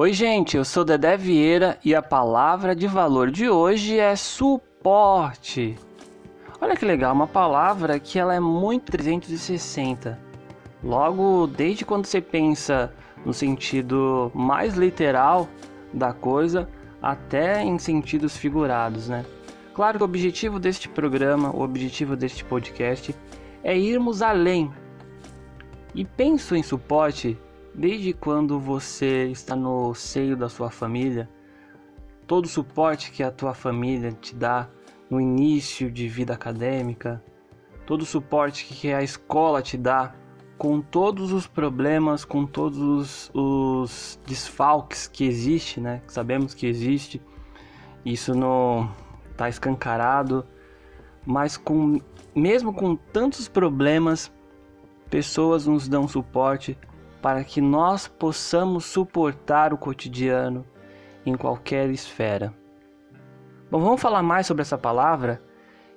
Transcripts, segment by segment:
Oi, gente, eu sou Dedé Vieira e a palavra de valor de hoje é suporte. Olha que legal, uma palavra que ela é muito 360. Logo, desde quando você pensa no sentido mais literal da coisa, até em sentidos figurados, né? Claro que o objetivo deste programa, o objetivo deste podcast é irmos além. E penso em suporte Desde quando você está no seio da sua família, todo o suporte que a tua família te dá no início de vida acadêmica, todo o suporte que a escola te dá, com todos os problemas, com todos os, os desfalques que existe, né? Sabemos que existe, isso não está escancarado, mas com mesmo com tantos problemas, pessoas nos dão suporte, para que nós possamos suportar o cotidiano em qualquer esfera. Bom, vamos falar mais sobre essa palavra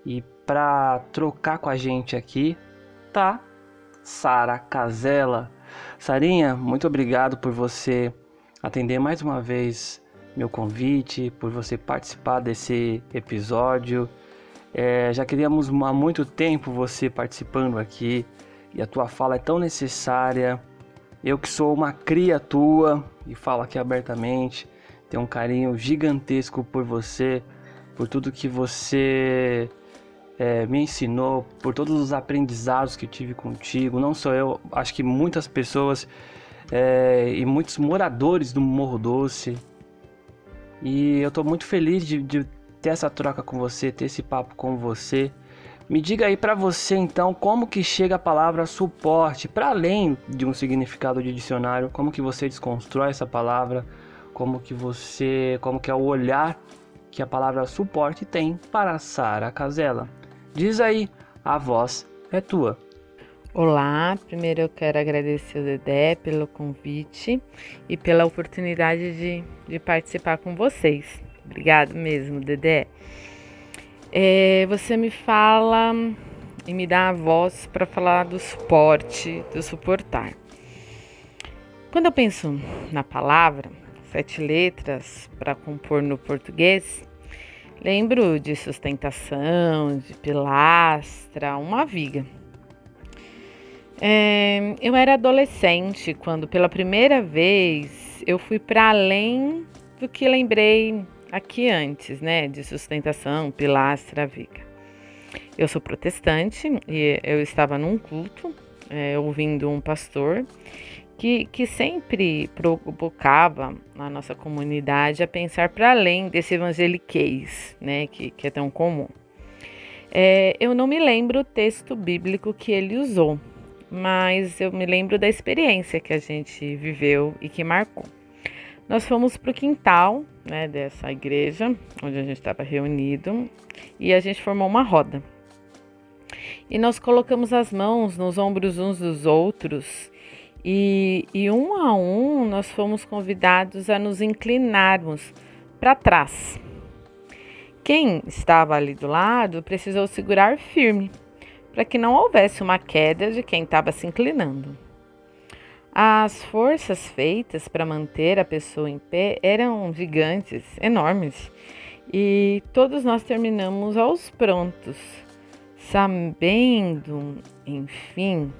e para trocar com a gente aqui tá Sara Casella. Sarinha, muito obrigado por você atender mais uma vez meu convite, por você participar desse episódio. É, já queríamos há muito tempo você participando aqui e a tua fala é tão necessária eu que sou uma cria tua e falo aqui abertamente, tenho um carinho gigantesco por você, por tudo que você é, me ensinou, por todos os aprendizados que eu tive contigo. Não só eu, acho que muitas pessoas é, e muitos moradores do Morro Doce. E eu estou muito feliz de, de ter essa troca com você, ter esse papo com você. Me diga aí para você então como que chega a palavra suporte, para além de um significado de dicionário, como que você desconstrói essa palavra, como que você, como que é o olhar que a palavra suporte tem para Sara Casella. Diz aí, a voz é tua. Olá, primeiro eu quero agradecer o Dedé pelo convite e pela oportunidade de, de participar com vocês. Obrigado mesmo, Dedé. É, você me fala e me dá a voz para falar do suporte, do suportar. Quando eu penso na palavra, sete letras para compor no português, lembro de sustentação, de pilastra, uma viga. É, eu era adolescente quando, pela primeira vez, eu fui para além do que lembrei aqui antes, né, de sustentação, pilastra, viga. Eu sou protestante e eu estava num culto é, ouvindo um pastor que, que sempre provocava a nossa comunidade a pensar para além desse evangeliquez, né, que, que é tão comum. É, eu não me lembro o texto bíblico que ele usou, mas eu me lembro da experiência que a gente viveu e que marcou. Nós fomos para o quintal né, dessa igreja, onde a gente estava reunido, e a gente formou uma roda. E nós colocamos as mãos nos ombros uns dos outros, e, e um a um nós fomos convidados a nos inclinarmos para trás. Quem estava ali do lado precisou segurar firme, para que não houvesse uma queda de quem estava se inclinando. As forças feitas para manter a pessoa em pé eram gigantes, enormes, e todos nós terminamos aos prontos, sabendo, enfim,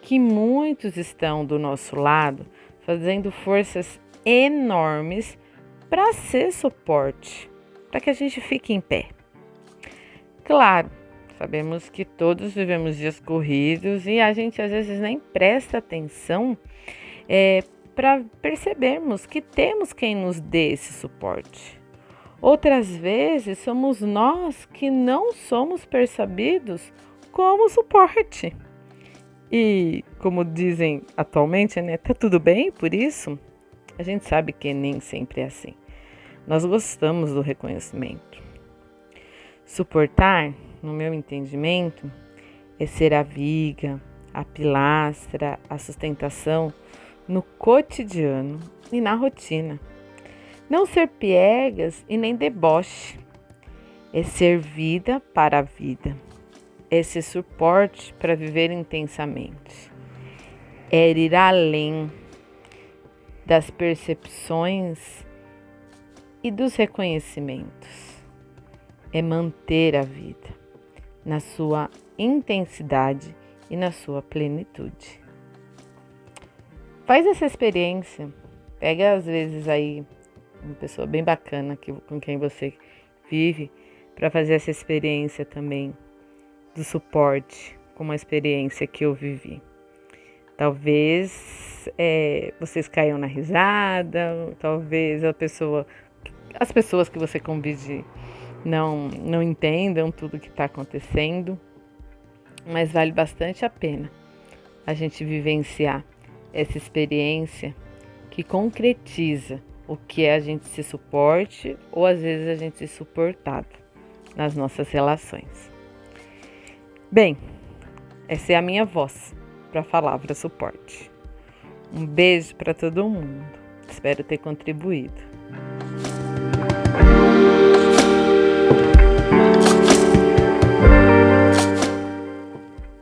que muitos estão do nosso lado fazendo forças enormes para ser suporte, para que a gente fique em pé. Claro, sabemos que todos vivemos dias corridos e a gente às vezes nem presta atenção é, para percebermos que temos quem nos dê esse suporte. Outras vezes somos nós que não somos percebidos como suporte. E como dizem atualmente, né, tá tudo bem por isso? A gente sabe que nem sempre é assim. Nós gostamos do reconhecimento. Suportar, no meu entendimento, é ser a viga, a pilastra, a sustentação no cotidiano e na rotina. Não ser piegas e nem deboche. É ser vida para a vida. É ser suporte para viver intensamente. É ir além. das percepções e dos reconhecimentos. É manter a vida na sua intensidade e na sua plenitude. Faz essa experiência. Pega às vezes aí uma pessoa bem bacana que, com quem você vive para fazer essa experiência também do suporte, como a experiência que eu vivi. Talvez é, vocês caiam na risada, talvez a pessoa, as pessoas que você convide não, não entendam tudo que está acontecendo, mas vale bastante a pena a gente vivenciar essa experiência que concretiza o que é a gente se suporte ou às vezes a gente se suportado nas nossas relações. Bem, essa é a minha voz para a palavra suporte. Um beijo para todo mundo. Espero ter contribuído.